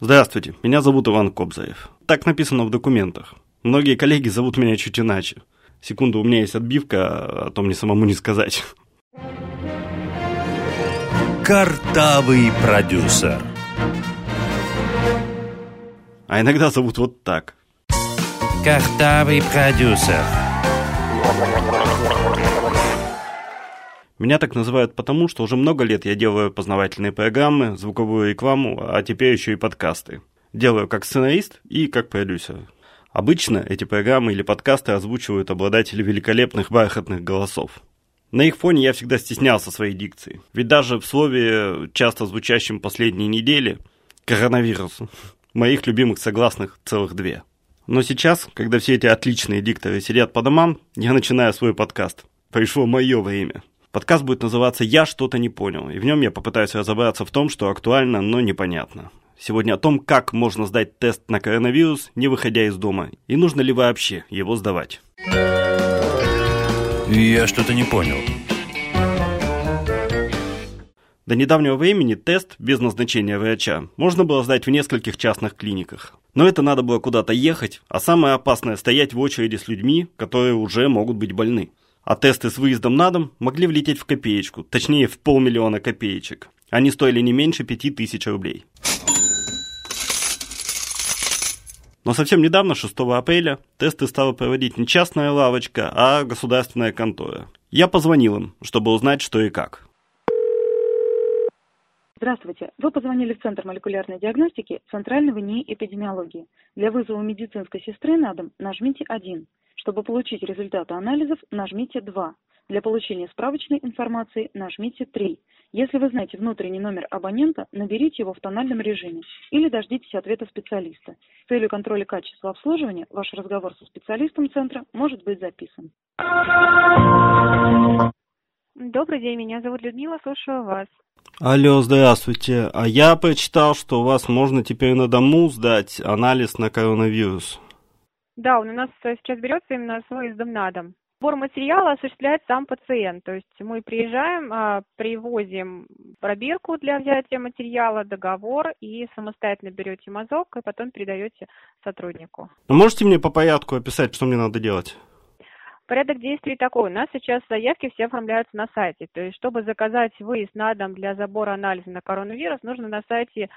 Здравствуйте, меня зовут Иван Кобзаев. Так написано в документах. Многие коллеги зовут меня чуть иначе. Секунду, у меня есть отбивка, а то мне самому не сказать. Картавый продюсер. А иногда зовут вот так. Картавый продюсер. Меня так называют потому, что уже много лет я делаю познавательные программы, звуковую рекламу, а теперь еще и подкасты. Делаю как сценарист и как продюсер. Обычно эти программы или подкасты озвучивают обладатели великолепных бархатных голосов. На их фоне я всегда стеснялся своей дикции. Ведь даже в слове, часто звучащем последние недели, коронавирус, моих любимых согласных целых две. Но сейчас, когда все эти отличные дикторы сидят по домам, я начинаю свой подкаст. Пришло мое время. Подкаст будет называться «Я что-то не понял», и в нем я попытаюсь разобраться в том, что актуально, но непонятно. Сегодня о том, как можно сдать тест на коронавирус, не выходя из дома, и нужно ли вообще его сдавать. Я что-то не понял. До недавнего времени тест без назначения врача можно было сдать в нескольких частных клиниках. Но это надо было куда-то ехать, а самое опасное – стоять в очереди с людьми, которые уже могут быть больны а тесты с выездом на дом могли влететь в копеечку, точнее в полмиллиона копеечек. Они стоили не меньше пяти тысяч рублей. Но совсем недавно, 6 апреля, тесты стала проводить не частная лавочка, а государственная контора. Я позвонил им, чтобы узнать, что и как. Здравствуйте. Вы позвонили в Центр молекулярной диагностики Центрального НИИ эпидемиологии. Для вызова медицинской сестры на дом нажмите 1. Чтобы получить результаты анализов, нажмите 2. Для получения справочной информации нажмите 3. Если вы знаете внутренний номер абонента, наберите его в тональном режиме или дождитесь ответа специалиста. С целью контроля качества обслуживания ваш разговор со специалистом центра может быть записан. Добрый день, меня зовут Людмила, слушаю вас. Алло, здравствуйте. А я прочитал, что у вас можно теперь на дому сдать анализ на коронавирус. Да, он у нас э, сейчас берется именно с выездом на дом. Сбор материала осуществляет сам пациент, то есть мы приезжаем, а, привозим пробирку для взятия материала, договор и самостоятельно берете мазок и потом передаете сотруднику. Ну, можете мне по порядку описать, что мне надо делать? Порядок действий такой. У нас сейчас заявки все оформляются на сайте. То есть, чтобы заказать выезд на дом для забора анализа на коронавирус, нужно на сайте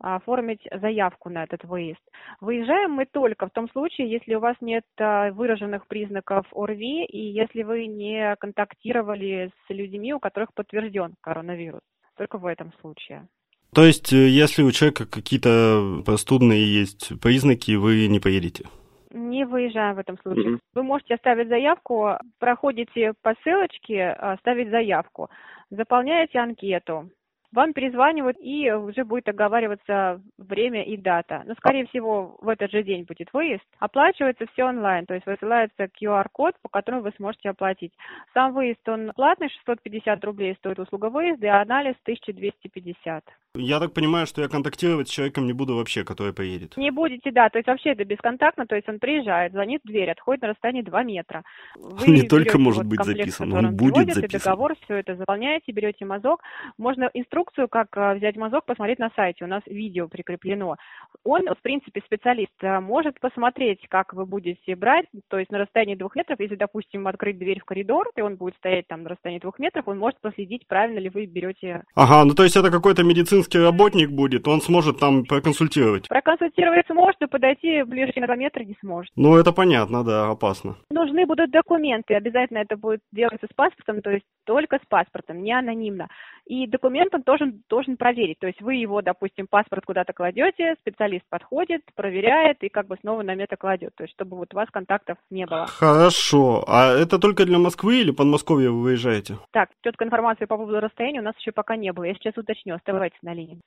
оформить заявку на этот выезд. Выезжаем мы только в том случае, если у вас нет а, выраженных признаков ОРВИ и если вы не контактировали с людьми, у которых подтвержден коронавирус. Только в этом случае. То есть, э, если у человека какие-то простудные есть признаки, вы не поедете? Не выезжаем в этом случае. Mm-hmm. Вы можете оставить заявку, проходите по ссылочке, оставить заявку, заполняете анкету, вам перезванивают и уже будет оговариваться время и дата. Но, скорее всего, в этот же день будет выезд. Оплачивается все онлайн, то есть высылается QR-код, по которому вы сможете оплатить. Сам выезд, он платный, 650 рублей стоит услуга выезда, и анализ 1250. Я так понимаю, что я контактировать с человеком не буду вообще, который поедет. Не будете, да. То есть вообще это бесконтактно, то есть он приезжает, звонит в дверь, отходит на расстоянии 2 метра. Вы не только может быть записан, он будет записан. договор, все это заполняете, берете мазок. Можно инструкцию, как э, взять мазок, посмотреть на сайте. У нас видео прикреплено. Он, в принципе, специалист, э, может посмотреть, как вы будете брать, то есть на расстоянии двух метров, если, допустим, открыть дверь в коридор, и он будет стоять там на расстоянии двух метров, он может проследить, правильно ли вы берете. Ага, ну то есть это какой-то медицинский медицинский работник будет, он сможет там проконсультировать. Проконсультировать сможет, но подойти ближе на не сможет. Ну, это понятно, да, опасно. Нужны будут документы, обязательно это будет делаться с паспортом, то есть только с паспортом, не анонимно. И документ он должен, должен проверить, то есть вы его, допустим, паспорт куда-то кладете, специалист подходит, проверяет и как бы снова на метр кладет, то есть чтобы вот у вас контактов не было. Хорошо, а это только для Москвы или Подмосковья вы выезжаете? Так, четкой информации по поводу расстояния у нас еще пока не было, я сейчас уточню, оставайтесь на линии.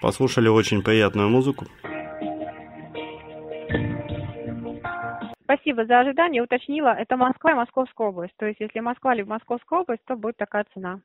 Послушали очень приятную музыку. Спасибо за ожидание. Уточнила, это Москва и Московская область. То есть, если Москва либо Московская область, то будет такая цена.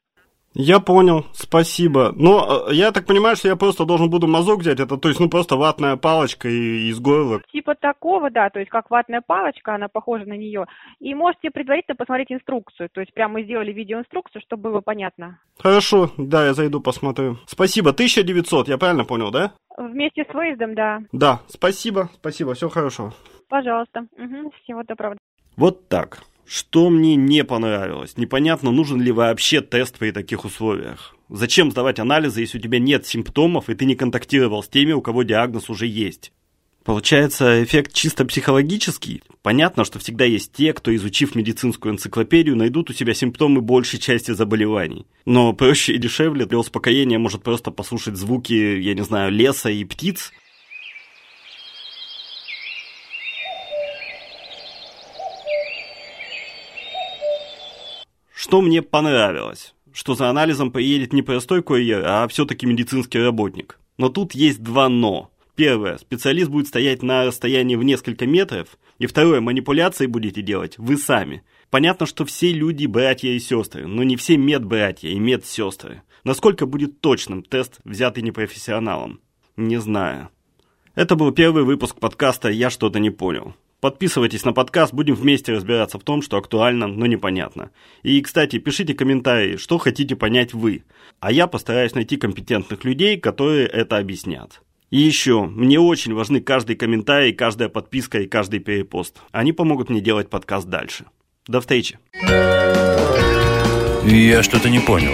Я понял, спасибо. Но э, я так понимаю, что я просто должен буду мазок взять, это то есть, ну, просто ватная палочка и из горла. Типа такого, да, то есть как ватная палочка, она похожа на нее. И можете предварительно посмотреть инструкцию, то есть прямо мы сделали видеоинструкцию, чтобы было понятно. Хорошо, да, я зайду посмотрю. Спасибо, 1900, я правильно понял, да? Вместе с выездом, да. Да, спасибо, спасибо, все хорошо. Пожалуйста. Угу, всего доброго. Вот так. Что мне не понравилось? Непонятно, нужен ли вообще тест при таких условиях. Зачем сдавать анализы, если у тебя нет симптомов и ты не контактировал с теми, у кого диагноз уже есть? Получается, эффект чисто психологический. Понятно, что всегда есть те, кто, изучив медицинскую энциклопедию, найдут у себя симптомы большей части заболеваний. Но проще и дешевле для успокоения может просто послушать звуки, я не знаю, леса и птиц – Что мне понравилось? Что за анализом поедет не простой курьер, а все-таки медицинский работник. Но тут есть два «но». Первое. Специалист будет стоять на расстоянии в несколько метров. И второе. Манипуляции будете делать вы сами. Понятно, что все люди братья и сестры, но не все медбратья и медсестры. Насколько будет точным тест, взятый непрофессионалом? Не знаю. Это был первый выпуск подкаста «Я что-то не понял». Подписывайтесь на подкаст, будем вместе разбираться в том, что актуально, но непонятно. И, кстати, пишите комментарии, что хотите понять вы. А я постараюсь найти компетентных людей, которые это объяснят. И еще, мне очень важны каждый комментарий, каждая подписка и каждый перепост. Они помогут мне делать подкаст дальше. До встречи. Я что-то не понял.